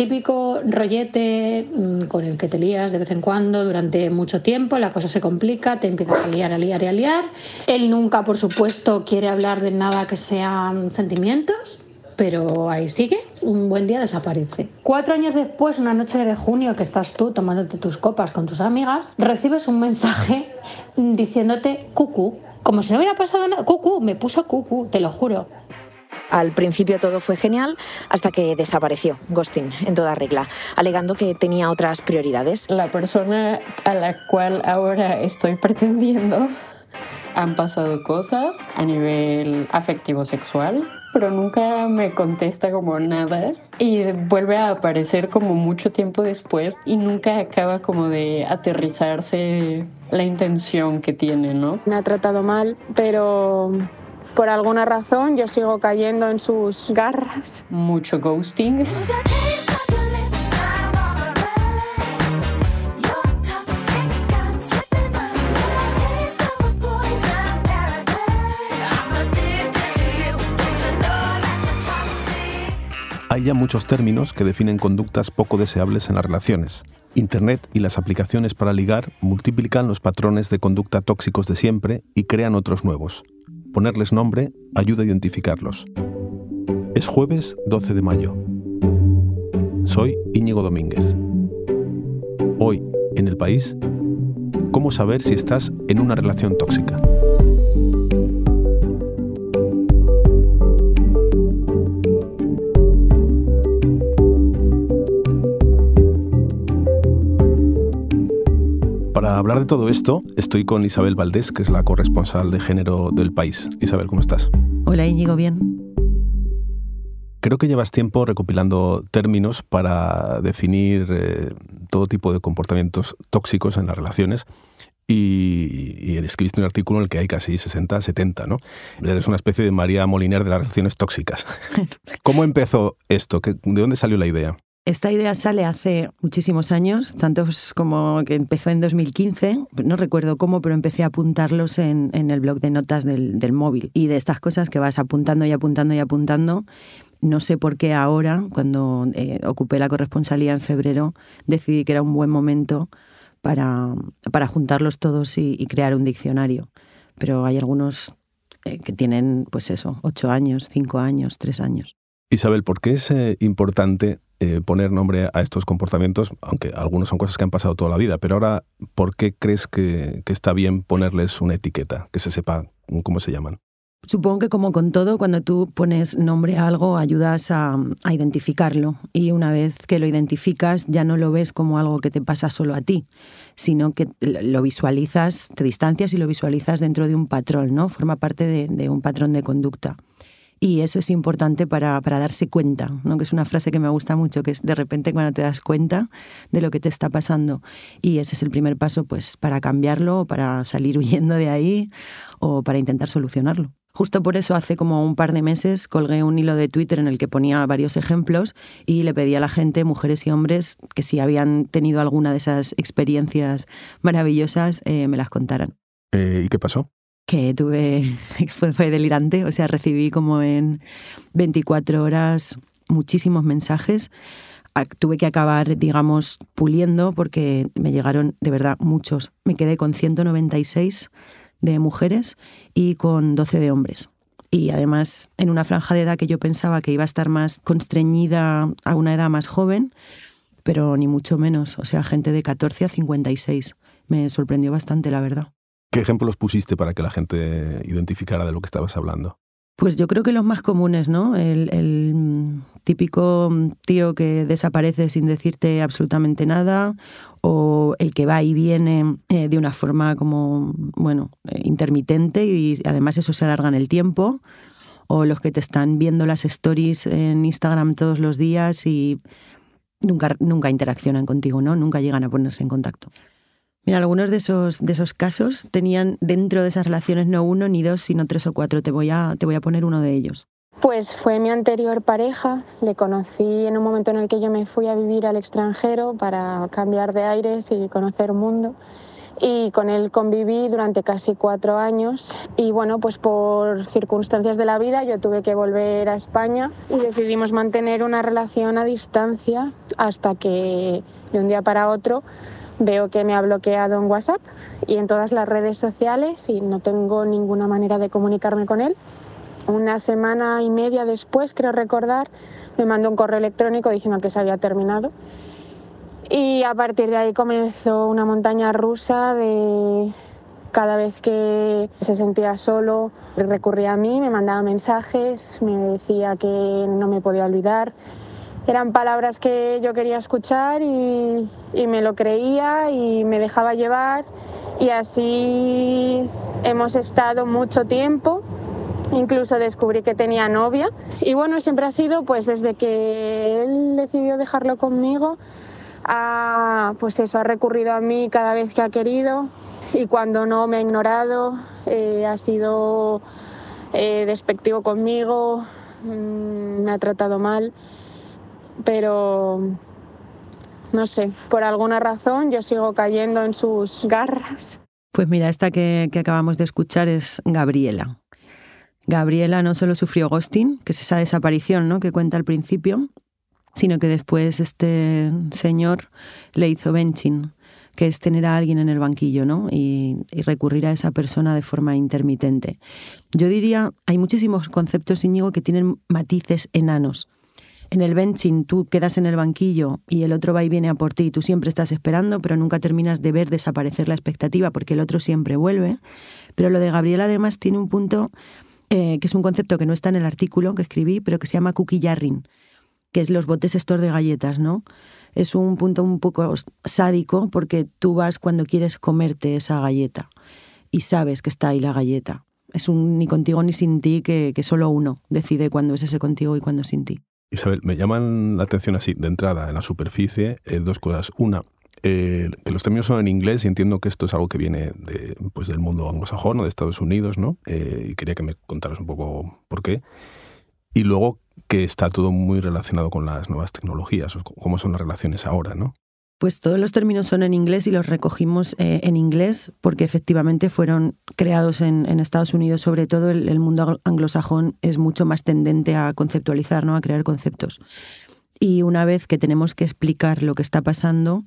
Típico rollete mm, con el que te lías de vez en cuando durante mucho tiempo, la cosa se complica, te empiezas a liar, a liar y a liar. Él nunca, por supuesto, quiere hablar de nada que sean sentimientos, pero ahí sigue, un buen día desaparece. Cuatro años después, una noche de junio que estás tú tomándote tus copas con tus amigas, recibes un mensaje diciéndote cucú, como si no hubiera pasado nada, cucú, me puso cucú, te lo juro. Al principio todo fue genial hasta que desapareció Ghosting en toda regla, alegando que tenía otras prioridades. La persona a la cual ahora estoy pretendiendo han pasado cosas a nivel afectivo sexual, pero nunca me contesta como nada y vuelve a aparecer como mucho tiempo después y nunca acaba como de aterrizarse la intención que tiene, ¿no? Me ha tratado mal, pero por alguna razón yo sigo cayendo en sus garras. Mucho ghosting. Hay ya muchos términos que definen conductas poco deseables en las relaciones. Internet y las aplicaciones para ligar multiplican los patrones de conducta tóxicos de siempre y crean otros nuevos. Ponerles nombre ayuda a identificarlos. Es jueves 12 de mayo. Soy Íñigo Domínguez. Hoy, en el país, ¿cómo saber si estás en una relación tóxica? Hablar de todo esto, estoy con Isabel Valdés, que es la corresponsal de género del país. Isabel, ¿cómo estás? Hola, Íñigo, bien. Creo que llevas tiempo recopilando términos para definir eh, todo tipo de comportamientos tóxicos en las relaciones y, y, escribiste un artículo en el que hay casi 60, 70, ¿no? Eres una especie de María Moliner de las relaciones tóxicas. ¿Cómo empezó esto? ¿De dónde salió la idea? Esta idea sale hace muchísimos años, tantos como que empezó en 2015, no recuerdo cómo, pero empecé a apuntarlos en, el blog de notas del, móvil. Y de estas cosas que vas apuntando y apuntando y apuntando, no sé por qué ahora, cuando eh, ocupé la corresponsalía en febrero, decidí que era un buen momento para, para juntarlos todos y, crear un diccionario. Pero hay algunos eh, que tienen, pues eso, ocho años, cinco años, tres años. Isabel, ¿por qué es eh, importante eh, poner nombre a estos comportamientos, aunque algunos son cosas que han pasado toda la vida, pero ahora, ¿por qué crees que, está bien ponerles una etiqueta, que se sepa cómo se llaman? Supongo que como con todo, cuando tú pones nombre a algo, ayudas a, a, identificarlo. Y una vez que lo identificas, ya no lo ves como algo que te pasa solo a ti, sino que lo visualizas, te distancias y lo visualizas dentro de un patrón, ¿no? Forma parte de, de un patrón de conducta. Y eso es importante para, darse cuenta, ¿no? que es una frase que me gusta mucho, que es de repente cuando te das cuenta de lo que te está pasando. Y ese es el primer paso pues, para cambiarlo, para salir huyendo de ahí o para intentar solucionarlo. Justo por eso hace como un par de meses colgué un hilo de Twitter en el que ponía varios ejemplos y le pedí a la gente, mujeres y hombres, que si habían tenido alguna de esas experiencias maravillosas, eh, me las contaran. Eh, ¿Y qué pasó? Que tuve, fue, delirante, o sea, recibí como en 24 horas muchísimos mensajes. Tuve que acabar, digamos, puliendo porque me llegaron de verdad muchos. Me quedé con 196 de mujeres y con 12 de hombres. Y además en una franja de edad que yo pensaba que iba a estar más constreñida a una edad más joven, pero ni mucho menos. O sea, gente de 14 a 56. Me sorprendió bastante, la verdad. ¿Qué ejemplos pusiste para que la gente identificara de lo que estabas hablando? Pues yo creo que los más comunes, ¿no? El, típico tío que desaparece sin decirte absolutamente nada, o el que va y viene eh, de una forma como, bueno, eh, intermitente y además eso se alarga en el tiempo, o los que te están viendo las stories en Instagram todos los días y nunca, nunca interaccionan contigo, ¿no? Nunca llegan a ponerse en contacto. Mira, algunos de esos, de esos casos tenían dentro de esas relaciones no uno ni dos, sino tres o cuatro. Te voy a, te voy a poner uno de ellos. Pues fue mi anterior pareja, le conocí en un momento en el que yo me fui a vivir al extranjero para cambiar de aires y conocer un mundo y con él conviví durante casi cuatro años y bueno, pues por circunstancias de la vida yo tuve que volver a España y decidimos mantener una relación a distancia hasta que de un día para otro veo que me ha bloqueado en WhatsApp y en todas las redes sociales y no tengo ninguna manera de comunicarme con él. Una semana y media después, creo recordar, me mandó un correo electrónico diciendo que se había terminado. Y a partir de ahí comenzó una montaña rusa de cada vez que se sentía solo, recurría a mí, me mandaba mensajes, me decía que no me podía olvidar. Eran palabras que yo quería escuchar y, y me lo creía y me dejaba llevar. Y así hemos estado mucho tiempo. Incluso descubrí que tenía novia. Y bueno siempre ha sido pues desde que él decidió dejarlo conmigo ha, pues eso ha recurrido a mí cada vez que ha querido. Y cuando no me ha ignorado, eh, ha sido eh, despectivo conmigo, mm, me ha tratado mal, pero no sé, por alguna razón yo sigo cayendo en sus garras. Pues mira, esta que, acabamos de escuchar es Gabriela. Gabriela no solo sufrió ghosting, que es esa desaparición ¿no? que cuenta al principio, sino que después este señor le hizo benching que es tener a alguien en el banquillo, ¿no? Y, recurrir a esa persona de forma intermitente. Yo diría, hay muchísimos conceptos, Íñigo, que tienen matices enanos. En el benching tú quedas en el banquillo y el otro va y viene a por ti y tú siempre estás esperando, pero nunca terminas de ver desaparecer la expectativa porque el otro siempre vuelve. Pero lo de Gabriel además tiene un punto eh, que es un concepto que no está en el artículo que escribí, pero que se llama cookie jarring, que es los botes estos de galletas, ¿no? es un punto un poco sádico porque tú vas cuando quieres comerte esa galleta y sabes que está ahí la galleta. Es un ni contigo ni sin ti que, solo uno decide cuándo es ese contigo y cuándo sin ti. Isabel, me llaman la atención así, de entrada, en la superficie, eh, dos cosas. Una, eh, que los términos son en inglés y entiendo que esto es algo que viene de, pues, del mundo anglosajón o de Estados Unidos, ¿no? Eh, y quería que me contaras un poco por qué. Y luego que está todo muy relacionado con las nuevas tecnologías, cómo son las relaciones ahora, ¿no? Pues todos los términos son en inglés y los recogimos eh, en inglés porque efectivamente fueron creados en, Estados Unidos. Sobre todo el, mundo anglosajón es mucho más tendente a conceptualizar, ¿no? a crear conceptos. Y una vez que tenemos que explicar lo que está pasando,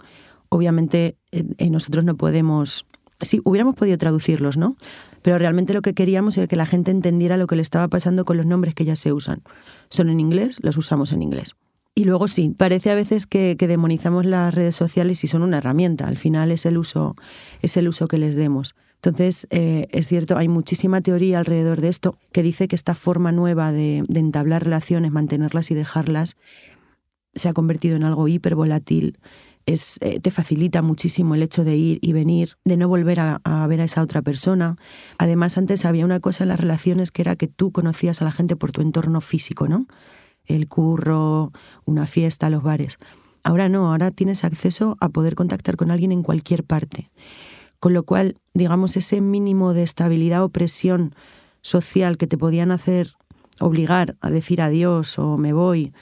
obviamente eh, nosotros no podemos... Sí, hubiéramos podido traducirlos, ¿no? pero realmente lo que queríamos era que la gente entendiera lo que le estaba pasando con los nombres que ya se usan. Son en inglés, los usamos en inglés. Y luego sí, parece a veces que, demonizamos las redes sociales y son una herramienta. Al final es el uso, es el uso que les demos. Entonces, eh, es cierto, hay muchísima teoría alrededor de esto que dice que esta forma nueva de, de entablar relaciones, mantenerlas y dejarlas, se ha convertido en algo hipervolátil es, eh, te facilita muchísimo el hecho de ir y venir, de no volver a, ver a esa otra persona. Además, antes había una cosa en las relaciones que era que tú conocías a la gente por tu entorno físico, ¿no? El curro, una fiesta, los bares. Ahora no, ahora tienes acceso a poder contactar con alguien en cualquier parte. Con lo cual, digamos, ese mínimo de estabilidad o presión social que te podían hacer obligar a decir adiós o me voy,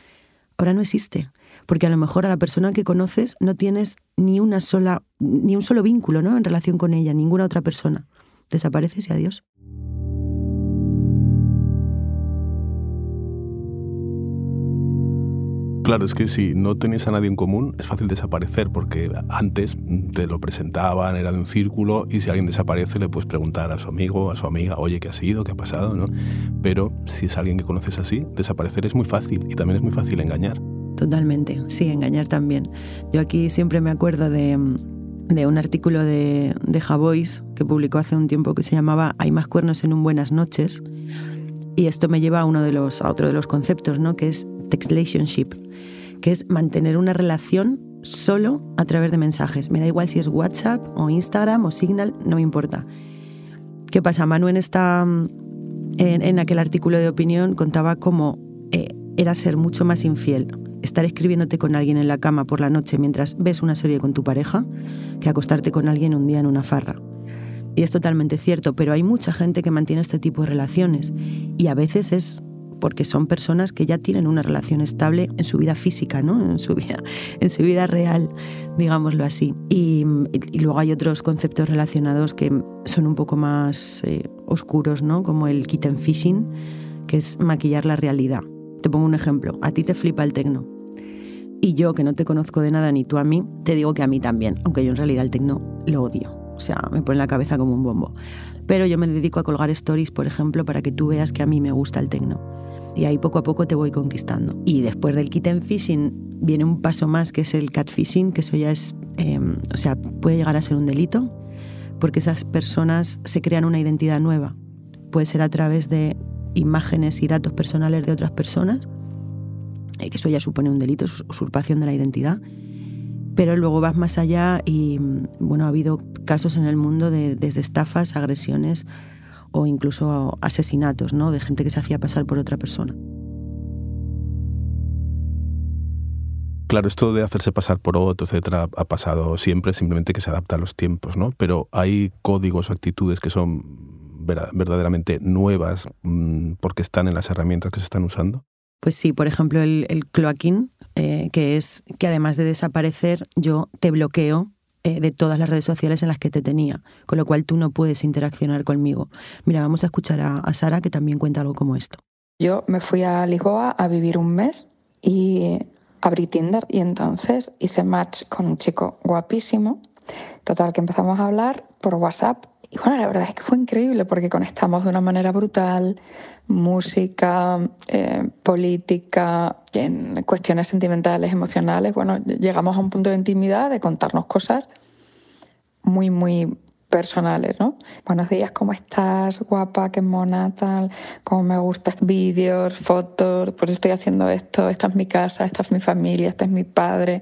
ahora no existe porque a lo mejor a la persona que conoces no tienes ni una sola, ni un solo vínculo, ¿no? En relación con ella, ninguna otra persona. Desapareces y adiós. Claro, es que si no tenéis a nadie en común es fácil desaparecer porque antes te lo presentaban, era de un círculo y si alguien desaparece le puedes preguntar a su amigo, a su amiga, oye, ¿qué ha sido? ¿Qué ha pasado? ¿no? Pero si es alguien que conoces así, desaparecer es muy fácil y también es muy fácil engañar. Totalmente, sí, engañar también. Yo aquí siempre me acuerdo de, un artículo de, de Javois que publicó hace un tiempo que se llamaba Hay más cuernos en un buenas noches. Y esto me lleva a, uno de los, a otro de los conceptos, ¿no? que es textlationship, que es mantener una relación solo a través de mensajes. Me da igual si es WhatsApp o Instagram o Signal, no me importa. ¿Qué pasa? Manu en, esta, en, aquel artículo de opinión contaba cómo eh, era ser mucho más infiel estar escribiéndote con alguien en la cama por la noche mientras ves una serie con tu pareja que acostarte con alguien un día en una farra. Y es totalmente cierto, pero hay mucha gente que mantiene este tipo de relaciones y a veces es porque son personas que ya tienen una relación estable en su vida física, ¿no? en, su vida, en su vida real, digámoslo así. Y, luego hay otros conceptos relacionados que son un poco más eh, oscuros, ¿no? como el kitten fishing, que es maquillar la realidad. Te pongo un ejemplo. A ti te flipa el tecno. Y yo, que no te conozco de nada ni tú a mí, te digo que a mí también, aunque yo en realidad el tecno lo odio. O sea, me pone la cabeza como un bombo. Pero yo me dedico a colgar stories, por ejemplo, para que tú veas que a mí me gusta el tecno. Y ahí poco a poco te voy conquistando. Y después del kitten fishing viene un paso más que es el catfishing, que eso ya es, em, o sea, puede llegar a ser un delito, porque esas personas se crean una identidad nueva. Puede ser a través de imágenes y datos personales de otras personas, eh, que eso ya supone un delito, usurpación de la identidad. Pero luego vas más allá y, bueno, ha habido casos en el mundo de, desde estafas, agresiones o incluso asesinatos, ¿no? De gente que se hacía pasar por otra persona. Claro, esto de hacerse pasar por otro, etcétera, ha pasado siempre, simplemente que se adapta a los tiempos, ¿no? Pero hay códigos o actitudes que son verdaderamente nuevas mm, porque están en las herramientas que se están usando. Pues sí, por ejemplo, el, el cloaking, eh, que es que además de desaparecer, yo te bloqueo eh, de todas las redes sociales en las que te tenía, con lo cual tú no puedes interaccionar conmigo. Mira, vamos a escuchar a, a Sara, que también cuenta algo como esto. Yo me fui a Lisboa a vivir un mes y abrí Tinder y entonces hice match con un chico guapísimo. Total, que empezamos a hablar por WhatsApp. Y bueno, la verdad es que fue increíble porque conectamos de una manera brutal. Música, eh, política, en cuestiones sentimentales, emocionales. Bueno, llegamos a un punto de intimidad de contarnos cosas muy, muy personales, ¿no? Buenos días, ¿cómo estás? Guapa, qué mona, tal, cómo me gustas, vídeos, fotos, por eso estoy haciendo esto, esta es mi casa, esta es mi familia, este es mi padre.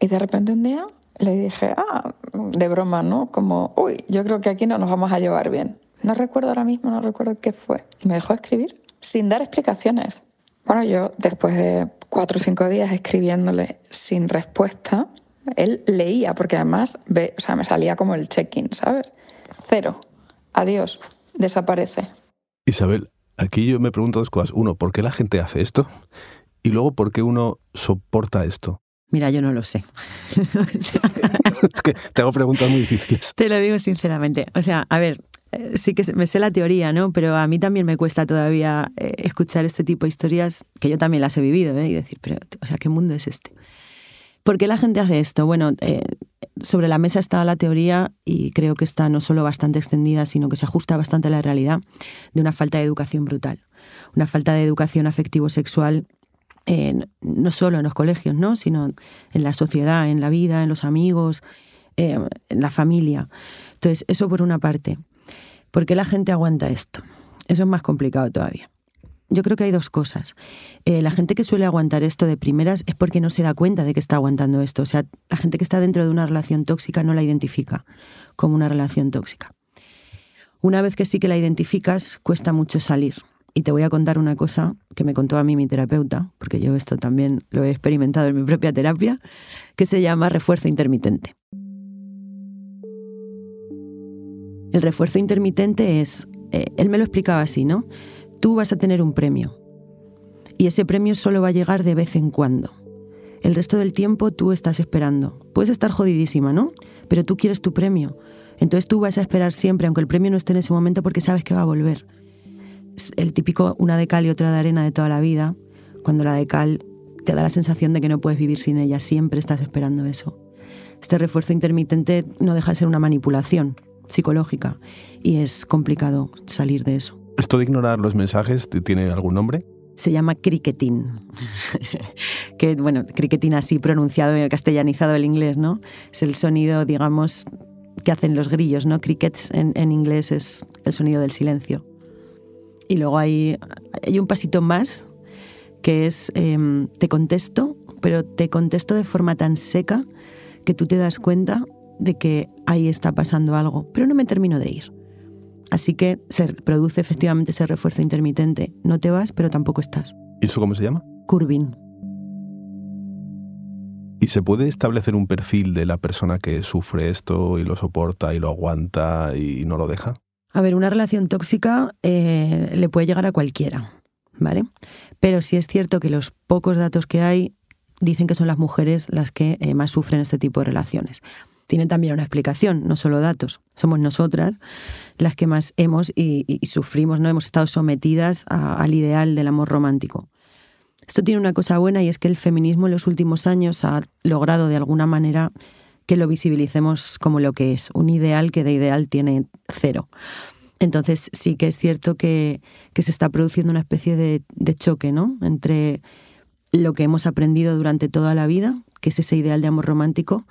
Y de repente un día le dije, ah, de broma, ¿no? Como, uy, yo creo que aquí no nos vamos a llevar bien. No recuerdo ahora mismo, no recuerdo qué fue. Y me dejó escribir sin dar explicaciones. Bueno, yo después de cuatro o cinco días escribiéndole sin respuesta, él leía, porque además ve, o sea, me salía como el check-in, ¿sabes? Cero. Adiós. Desaparece. Isabel, aquí yo me pregunto dos cosas. Uno, ¿por qué la gente hace esto? Y luego, ¿por qué uno soporta esto? Mira, yo no lo sé. es que te hago preguntas muy difíciles. Te lo digo sinceramente. O sea, a ver, eh, sí que me sé la teoría, ¿no? Pero a mí también me cuesta todavía eh, escuchar este tipo de historias, que yo también las he vivido, ¿eh? Y decir, pero, o sea, ¿qué mundo es este? ¿Por qué la gente hace esto? Bueno, eh, sobre la mesa está la teoría y creo que está no solo bastante extendida, sino que se ajusta bastante a la realidad de una falta de educación brutal. Una falta de educación afectivo-sexual no solo en los colegios, ¿no? sino en la sociedad, en la vida, en los amigos, eh, en la familia. Entonces, eso por una parte. ¿Por qué la gente aguanta esto? Eso es más complicado todavía yo creo que hay dos cosas. Eh, la gente que suele aguantar esto de primeras es porque no se da cuenta de que está aguantando esto. O sea, la gente que está dentro de una relación tóxica no la identifica como una relación tóxica. Una vez que sí que la identificas, cuesta mucho salir. Y te voy a contar una cosa que me contó a mí mi terapeuta, porque yo esto también lo he experimentado en mi propia terapia, que se llama refuerzo intermitente. El refuerzo intermitente es, eh, él me lo explicaba así, ¿no? tú vas a tener un premio. Y ese premio solo va a llegar de vez en cuando. El resto del tiempo tú estás esperando. Puedes estar jodidísima, ¿no? Pero tú quieres tu premio. Entonces tú vas a esperar siempre, aunque el premio no esté en ese momento, porque sabes que va a volver. El típico una de cal y otra de arena de toda la vida. Cuando la de cal te da la sensación de que no puedes vivir sin ella, siempre estás esperando eso. Este refuerzo intermitente no deja de ser una manipulación psicológica y es complicado salir de eso. ¿Esto de ignorar los mensajes tiene algún nombre? Se llama criquetín. que, bueno, criquetín así pronunciado y castellanizado el inglés, ¿no? Es el sonido, digamos, que hacen los grillos, ¿no? Crickets en, inglés es el sonido del silencio. Y luego hay, hay un pasito más, que es em, te contesto, pero te contesto de forma tan seca que tú te das cuenta de que ahí está pasando algo, pero no me termino de ir. Así que se produce efectivamente ese refuerzo intermitente. No te vas, pero tampoco estás. ¿Y eso cómo se llama? Curving. ¿Y se puede establecer un perfil de la persona que sufre esto y lo soporta y lo aguanta y no lo deja? A ver, una relación tóxica eh, le puede llegar a cualquiera, ¿vale? Pero sí es cierto que los pocos datos que hay dicen que son las mujeres las que eh, más sufren este tipo de relaciones tiene también una explicación, no solo datos. Somos nosotras las que más hemos y, sufrimos, no hemos estado sometidas al ideal del amor romántico. Esto tiene una cosa buena y es que el feminismo en los últimos años ha logrado de alguna manera que lo visibilicemos como lo que es, un ideal que de ideal tiene cero. Entonces sí que es cierto que, se está produciendo una especie de, choque ¿no? entre lo que hemos aprendido durante toda la vida, que es ese ideal de amor romántico,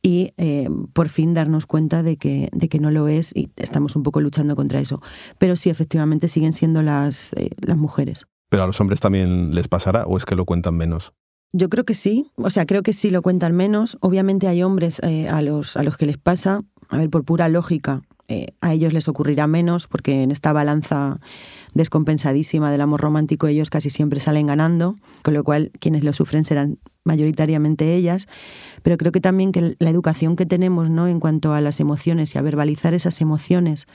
y eh, por fin darnos cuenta de que, de que no lo es y estamos un poco luchando contra eso. Pero sí, efectivamente siguen siendo las, eh, las mujeres. ¿Pero a los hombres también les pasará o es que lo cuentan menos? Yo creo que sí, o sea, creo que sí lo cuentan menos. Obviamente hay hombres eh, a, los, a los que les pasa, a ver, por pura lógica, eh, a ellos les ocurrirá menos porque en esta balanza descompensadísima del amor romántico ellos casi siempre salen ganando, con lo cual quienes lo sufren serán mayoritariamente ellas, pero creo que también que la educación que tenemos ¿no? en cuanto a las emociones y a verbalizar esas emociones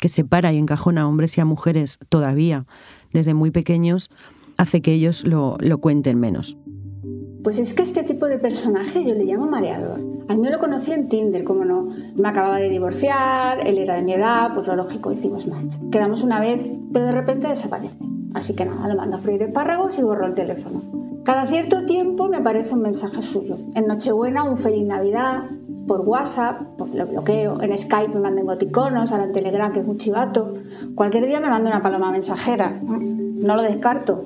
que separa y encajona a hombres y a mujeres todavía desde muy pequeños, hace que ellos lo, lo cuenten menos. Pues es que este tipo de personaje yo le llamo mareador. A mí lo conocí en Tinder, como no. Me acababa de divorciar, él era de mi edad, pues lo lógico, hicimos match. Quedamos una vez, pero de repente desaparece. Así que nada, lo mando a freír espárragos y borro el teléfono. Cada cierto tiempo me aparece un mensaje suyo. En Nochebuena, un feliz Navidad, por WhatsApp, pues lo bloqueo. En Skype me manda emoticonos, ahora en Telegram, que es muy chivato. Cualquier día me manda una paloma mensajera. No lo descarto.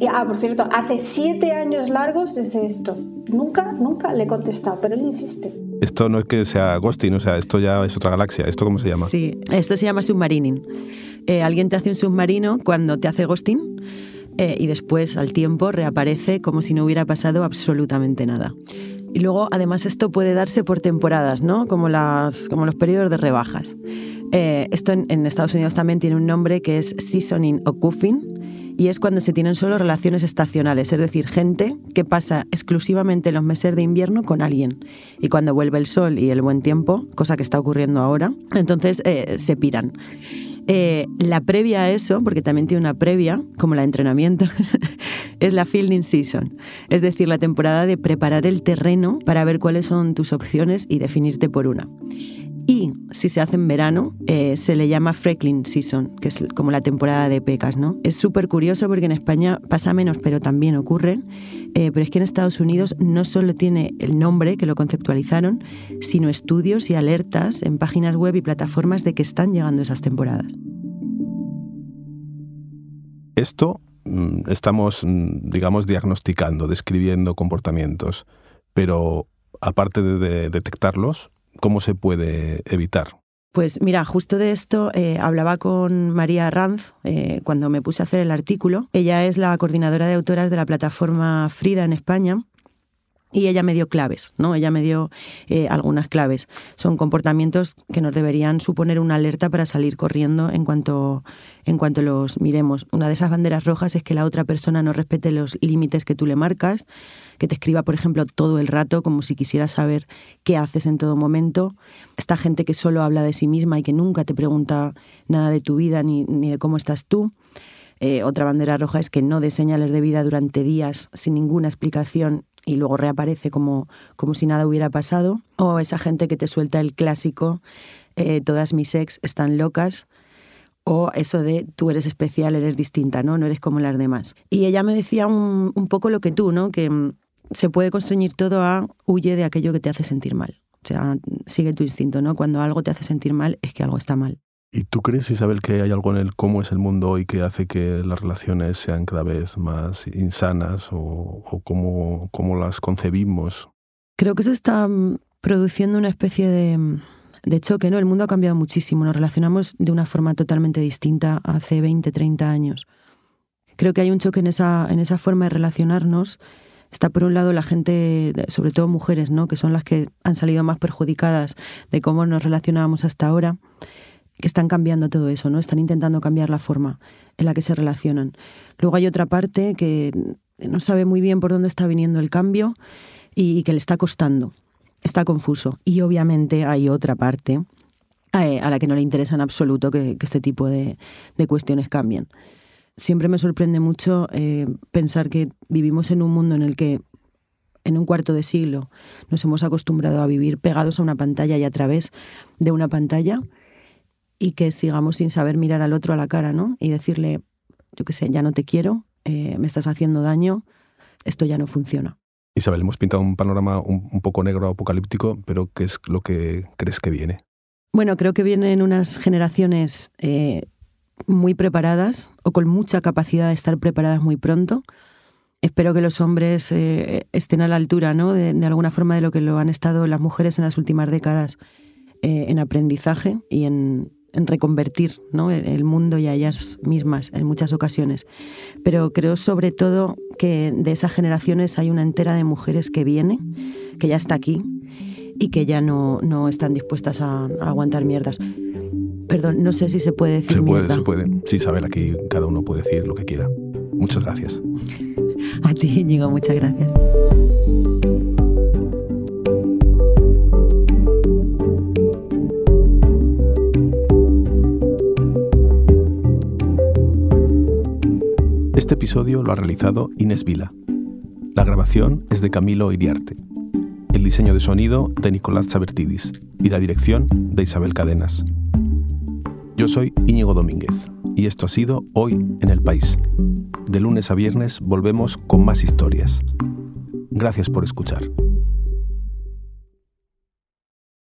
Y, ah, por cierto, hace siete años largos desde esto. Nunca, nunca le he contestado, pero él insiste. Esto no es que sea ghosting, o sea, esto ya es otra galaxia. ¿Esto cómo se llama? Sí, esto se llama submarining. Eh, alguien te hace un submarino cuando te hace ghosting eh, y después, al tiempo, reaparece como si no hubiera pasado absolutamente nada. Y luego, además, esto puede darse por temporadas, ¿no? Como, las, como los periodos de rebajas. Eh, esto en, en, Estados Unidos también tiene un nombre que es seasoning o cuffing, y es cuando se tienen solo relaciones estacionales, es decir, gente que pasa exclusivamente los meses de invierno con alguien. Y cuando vuelve el sol y el buen tiempo, cosa que está ocurriendo ahora, entonces eh, se piran. Eh, la previa a eso, porque también tiene una previa, como la de entrenamiento, es la fielding season, es decir, la temporada de preparar el terreno para ver cuáles son tus opciones y definirte por una. Y si se hace en verano, eh, se le llama Freckling Season, que es como la temporada de pecas, ¿no? Es súper curioso porque en España pasa menos, pero también ocurre. Eh, pero es que en Estados Unidos no solo tiene el nombre que lo conceptualizaron, sino estudios y alertas en páginas web y plataformas de que están llegando esas temporadas. Esto mm, estamos, mm, digamos, diagnosticando, describiendo comportamientos, pero aparte de detectarlos, ¿Cómo se puede evitar? Pues mira, justo de esto eh, hablaba con María Ranz eh, cuando me puse a hacer el artículo. Ella es la coordinadora de autoras de la plataforma Frida en España y ella me dio claves, ¿no? Ella me dio eh, algunas claves. Son comportamientos que nos deberían suponer una alerta para salir corriendo en cuanto, en cuanto los miremos. Una de esas banderas rojas es que la otra persona no respete los límites que tú le marcas, que te escriba, por ejemplo, todo el rato como si quisiera saber qué haces en todo momento. Esta gente que solo habla de sí misma y que nunca te pregunta nada de tu vida ni, ni de cómo estás tú. Eh, otra bandera roja es que no dé señales de vida durante días sin ninguna explicación y luego reaparece como, como si nada hubiera pasado. O esa gente que te suelta el clásico, eh, todas mis ex están locas. O eso de tú eres especial, eres distinta, ¿no? No eres como las demás. Y ella me decía un, un poco lo que tú, ¿no? Que mm, se puede constreñir todo a huye de aquello que te hace sentir mal. O sea, sigue tu instinto, ¿no? Cuando algo te hace sentir mal es que algo está mal. ¿Y tú crees, Isabel, que hay algo en el cómo es el mundo hoy que hace que las relaciones sean cada vez más insanas o, cómo, las concebimos? Creo que se está mm, produciendo una especie de, mm, de, choque, ¿no? El mundo ha cambiado muchísimo, nos relacionamos de una forma totalmente distinta hace 20, 30 años. Creo que hay un choque en esa, en esa forma de relacionarnos. Está por un lado la gente, sobre todo mujeres, ¿no? que son las que han salido más perjudicadas de cómo nos relacionábamos hasta ahora que están cambiando todo eso, ¿no? Están intentando cambiar la forma en la que se relacionan. Luego hay otra parte que no sabe muy bien por dónde está viniendo el cambio y que le está costando. Está confuso. Y obviamente hay otra parte eh, a la que no le interesa en absoluto que, este tipo de, cuestiones cambien. Siempre me sorprende mucho eh, pensar que vivimos en un mundo en el que en un cuarto de siglo nos hemos acostumbrado a vivir pegados a una pantalla y a través de una pantalla y que sigamos sin saber mirar al otro a la cara, ¿no? Y decirle, yo qué sé, ya no te quiero, eh, me estás haciendo daño, esto ya no funciona. Isabel, hemos pintado un panorama un, poco negro apocalíptico, pero ¿qué es lo que crees que viene? Bueno, creo que vienen unas generaciones eh, muy preparadas o con mucha capacidad de estar preparadas muy pronto. Espero que los hombres eh, estén a la altura, ¿no? De, alguna forma de lo que lo han estado las mujeres en las últimas décadas eh, en aprendizaje y en, en reconvertir ¿no? el mundo y a ellas mismas en muchas ocasiones. Pero creo sobre todo que de esas generaciones hay una entera de mujeres que viene, que ya está aquí y que ya no, no están dispuestas a, aguantar mierdas. Perdón, no sé si se puede decir se puede, mierda. Se puede, sí, saber aquí cada uno puede decir lo que quiera. Muchas gracias. a ti, Íñigo, muchas gracias. Este episodio lo ha realizado Inés Vila. La grabación es de Camilo Iriarte. El diseño de sonido de Nicolás Chabertidis y la dirección de Isabel Cadenas. Yo soy Íñigo Domínguez y esto ha sido Hoy en el País. De lunes a viernes volvemos con más historias. Gracias por escuchar.